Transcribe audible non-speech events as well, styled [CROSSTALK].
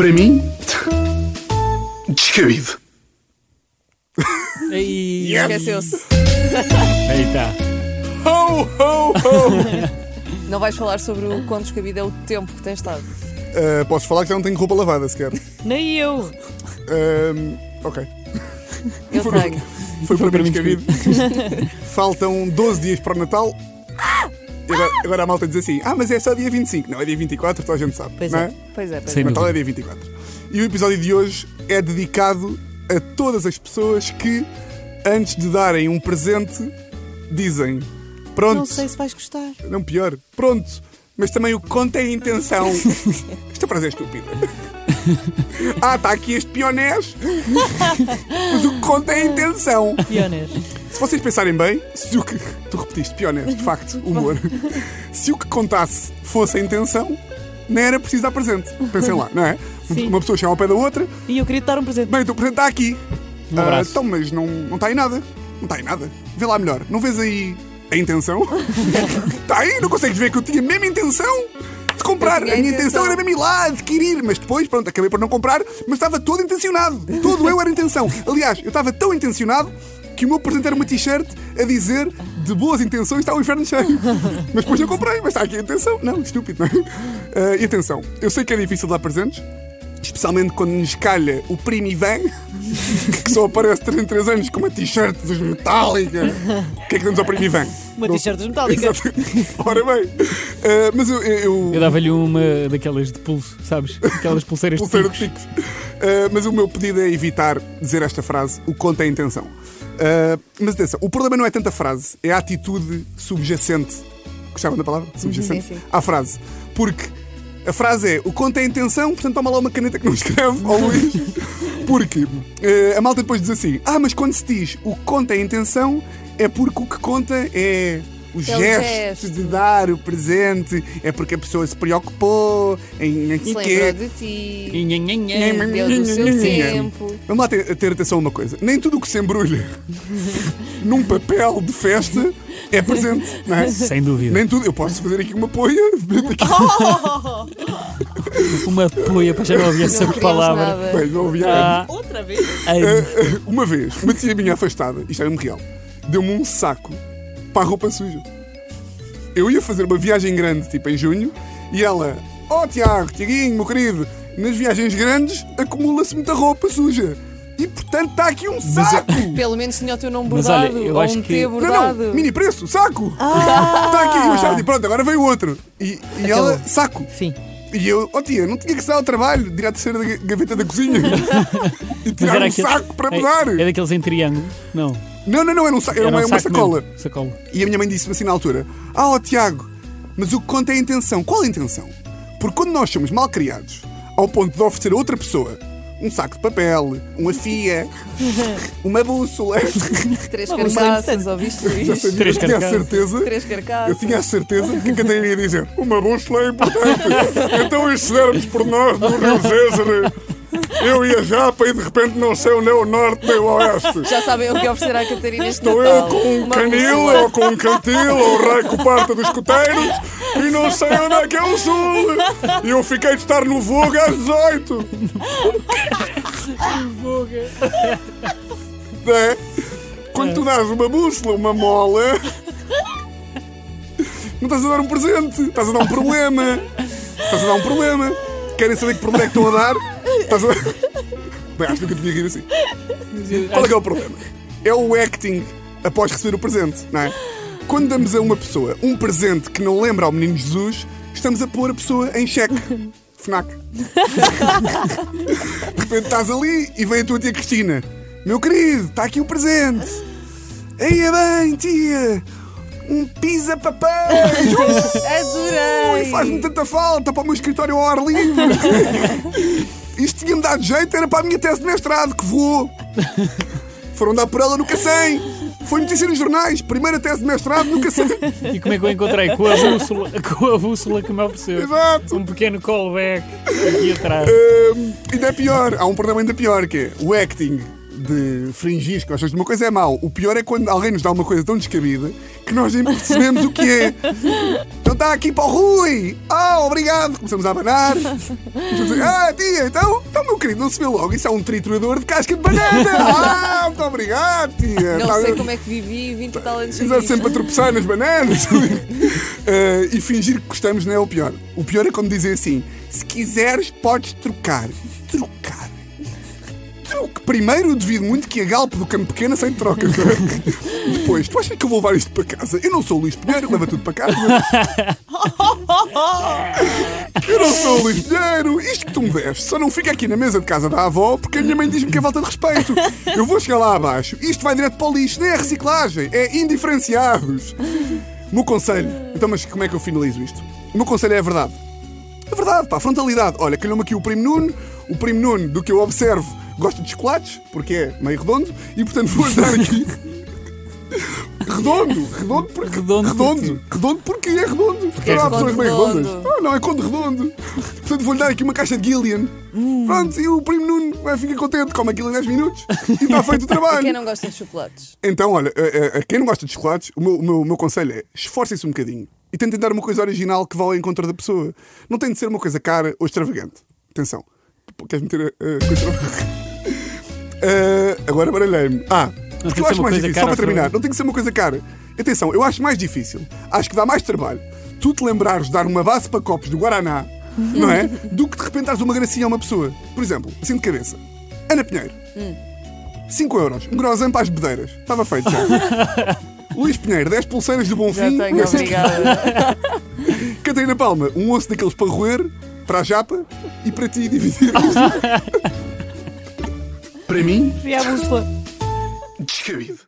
Para mim, descabido. Aí, Esqueceu-se. aí está. Ho, ho, ho! Não vais falar sobre o quão descabido é o tempo que tens estado. Uh, posso falar que já não tenho roupa lavada sequer. Nem eu. Um, ok. Eu Foi- tenho. Foi para para mim mim descabido. Faltam 12 dias para o Natal. Agora, agora a malta diz assim: Ah, mas é só dia 25. Não, é dia 24, toda a gente sabe. Pois não é. Pois é, pois Sem é. Natal é dúvida. dia 24. E o episódio de hoje é dedicado a todas as pessoas que, antes de darem um presente, dizem: Pronto, Não sei se vais gostar. não pior, pronto, mas também o que conta é a intenção. [LAUGHS] Esta frase é estúpida. [LAUGHS] Ah, está aqui este pionés, [LAUGHS] mas o que conta é a intenção. Pioneiros. Se vocês pensarem bem, se o que. Tu repetiste, pionés, de facto, humor. Se o que contasse fosse a intenção, não era preciso dar presente. Pensem lá, não é? Sim. Uma pessoa chega ao pé da outra, E eu queria te dar um presente. bem, o teu presente está aqui. Um Ah, então, mas não, não está aí nada. Não está aí nada. Vê lá melhor. Não vês aí a intenção? [LAUGHS] Está aí? Não consegues ver que eu tinha a mesma intenção de comprar. A minha intenção intenção. era mesmo ir lá adquirir, mas depois, pronto, acabei por não comprar, mas estava todo intencionado. Todo eu era intenção. Aliás, eu estava tão intencionado que o meu presente era uma t-shirt a dizer de boas intenções está o inferno cheio. [LAUGHS] Mas depois eu comprei, mas está aqui a intenção. Não, estúpido, não é? Ah, e atenção, eu sei que é difícil dar presentes, especialmente quando nos calha o primo Ivan, que só aparece 3 em 3 anos com uma t-shirt dos Metallica. O que é que damos ao primo Ivan? Uma t-shirt dos Metallica. Exato. Ora bem, ah, mas eu. eu, Eu dava-lhe uma daquelas de pulso, sabes? Aquelas pulseiras de pulseira de picos. picos. Ah, mas o meu pedido é evitar dizer esta frase, o conto é a intenção. Ah, mas atenção, o problema não é tanto a frase, é a atitude subjacente. Gostavam da palavra? Subjacente? Sim, sim. À frase. Porque a frase é o conto é a intenção, portanto toma lá uma caneta que não escreve ao Luís. [LAUGHS] Porque eh, a malta depois diz assim: Ah, mas quando se diz o que conta é a intenção, é porque o que conta é o É o gesto, gesto. de dar o presente, é porque a pessoa se preocupou em Se em lembrou quê. de ti. Nhanhanhanhan. Deu do seu tempo. Vamos lá ter, ter atenção a uma coisa: nem tudo o que se embrulha [LAUGHS] num papel de festa é presente, não é? Sem dúvida. Nem tudo. Eu posso fazer aqui uma poia, aqui, Uma poia, para já não ouvia essa palavra. bem, não havia Ah, Outra vez? ai, Uh, uma vez, uma tia minha afastada, isto é mesmo real, deu-me um saco para a roupa suja. Eu ia fazer uma viagem grande, tipo em junho, e ela, oh Tiago, Tiaguinho, meu querido, nas viagens grandes acumula-se muita roupa suja. E portanto está aqui um saco! [LAUGHS] Pelo menos tinha o teu nome Mas bordado. olha, eu ou acho um que- T Não, bordado. não, mini preço, saco! Está aqui, eu achava, pronto, agora veio outro. E, e ela, saco! Sim. E eu, oh tia, não tinha que dar ao trabalho de ir à terceira ga- gaveta da cozinha [LAUGHS] e tirar um aquele- saco para é, mudar. é daqueles em triângulo? Não. Não, não, não, era, um saco, era, Era uma, um uma saco sacola. Sacola. E a minha mãe disse-me assim na altura: Ah, ó Tiago, mas o que conta é a intenção. Qual a intenção? Porque quando nós somos mal criados, ao ponto de oferecer a outra pessoa um saco de papel, uma fia, [LAUGHS] uma bússola, Três [LAUGHS] carcaças, ouviste [LAUGHS] sabia, Três eu tinha a certeza. Três carcaças. Eu tinha a certeza que a Catarina ia dizer Uma bússola é importante Então se dermos por nós no Rio César Eu ia já para e de repente não sei onde é o norte nem o oeste Já sabem o que oferecer à Catarina este Estou eu Natal. com um Uma canil bússola. ou com um cantil ou o rei com parte dos escuteiros e não sei onde é que é o sul. E eu fiquei de estar no Voga às 18. Não é? Quando tu dás uma bússola, uma mola, não estás a dar um presente, estás a dar um problema. Estás a dar um problema. Querem saber que problema é que estão a dar? Estás a... Bem, acho que nunca devia rir assim. Qual é que é o problema? É o acting após receber o presente, não é? Quando damos a uma pessoa um presente que não lembra ao menino Jesus, estamos a pôr a pessoa em xeque. FNAC. [LAUGHS] De repente estás ali e vem a tua tia Cristina. Meu querido, está aqui o presente. Aí é bem, tia. Um pizza papéis. [LAUGHS] Ui, faz-me Adorei! tanta falta para o meu escritório ao ar livre. [LAUGHS] Tinha-me dado jeito, era para a minha tese de mestrado, que voou. [LAUGHS] Foram dar por ela no Cacém. Foi notícia nos jornais. Primeira tese de mestrado no Cacém. E como é que eu encontrei? Com a bússola, com a bússola que me ofereceu. Exato. Um pequeno callback aqui atrás. Hum, ainda é pior. Há um problema ainda pior, que é o acting de fringir que gostas de uma coisa é mau. O pior é quando alguém nos dá uma coisa tão descabida que nós nem percebemos o que é. Então está aqui para o Rui! Ah, obrigado! Começamos a abanar. Ah, tia, então, então, meu querido, não se vê logo. Isso é um triturador de casca de banana! Ah, muito obrigado, tia! Não Tá- sei como é que vivi 20 e tal anos Exato, sempre a tropeçar nas bananas. [LAUGHS] Eh, e fingir que gostamos não é o pior. O pior é quando dizem assim: se quiseres, podes trocar. Trocar. Troque. Primeiro, eu duvido muito que a Galp do Campo Pequeno sem troca. [LAUGHS] Depois, tu achas que eu vou levar isto para casa? Eu não sou o Luís Pinheiro, que leva tudo para casa. Eu não sou o Luís Pinheiro. Isto que tu me deste só não fica aqui na mesa de casa da avó porque a minha mãe diz-me que é falta de respeito. Eu vou chegar lá abaixo. Isto vai direto para o lixo. Nem é reciclagem, é indiferenciados. O meu conselho. Então, mas como é que eu finalizo isto? O meu conselho é a verdade. A verdade, pá, frontalidade. Olha, calhou-me aqui o Primo Nuno. O Primo Nuno, do que eu observo, gosta de chocolates, porque é meio redondo, e portanto vou dar [LAUGHS] aqui. Redondo, redondo porque. Redondo redondo, redondo porque é redondo. Porque é não há redondo. pessoas meio redondas. Ah, não, é conde redondo. Portanto vou-lhe dar aqui uma caixa de Gillian. Pronto, e o Primo Nuno vai ficar contente, come aquilo em 10 minutos e está feito o [LAUGHS] trabalho. quem não gosta de chocolates? Então, olha, a, a- a quem não gosta de chocolates, o meu, o meu, o meu conselho é esforcem-se um bocadinho e tentem dar uma coisa original que vá ao encontro da pessoa. Não tem de ser uma coisa cara ou extravagante. Atenção. Queres meter a, a coisa? Ah, agora baralhei-me. Ah, tem porque que eu acho mais difícil, só para terminar, não tem que ser uma coisa cara. Atenção, eu acho mais difícil. Acho que dá mais trabalho tu te lembrares de dar uma base para copos do Guaraná, não é? [LAUGHS] Do que de repente dares uma gracinha a uma pessoa. Por exemplo, assim de cabeça. Ana Pinheiro. 5 euros. Um grosan para as bedeiras. Estava feito já. [LAUGHS] Luís Pinheiro, 10 pulseiras do Já Bonfim. tenho, obrigada. [LAUGHS] Catarina Palma, um osso daqueles para roer, para a japa e para ti dividir. Para mim, Fui à bússola. descabido.